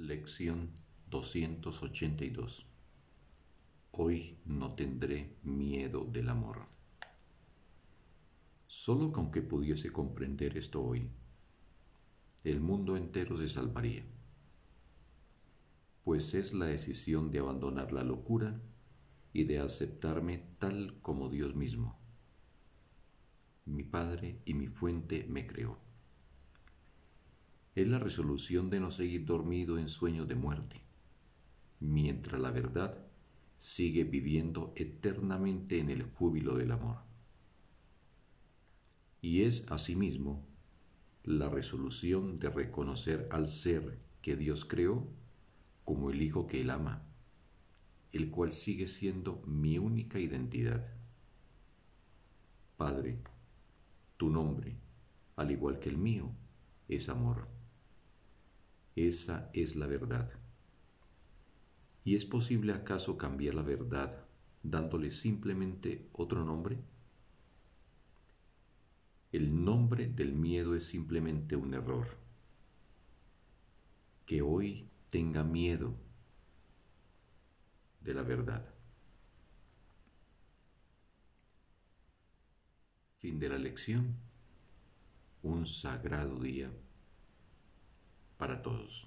Lección 282 Hoy no tendré miedo del amor. Solo con que pudiese comprender esto hoy, el mundo entero se salvaría, pues es la decisión de abandonar la locura y de aceptarme tal como Dios mismo. Mi Padre y mi fuente me creó es la resolución de no seguir dormido en sueño de muerte, mientras la verdad sigue viviendo eternamente en el júbilo del amor. Y es asimismo la resolución de reconocer al ser que Dios creó como el Hijo que Él ama, el cual sigue siendo mi única identidad. Padre, tu nombre, al igual que el mío, es amor. Esa es la verdad. ¿Y es posible acaso cambiar la verdad dándole simplemente otro nombre? El nombre del miedo es simplemente un error. Que hoy tenga miedo de la verdad. Fin de la lección. Un sagrado día para todos.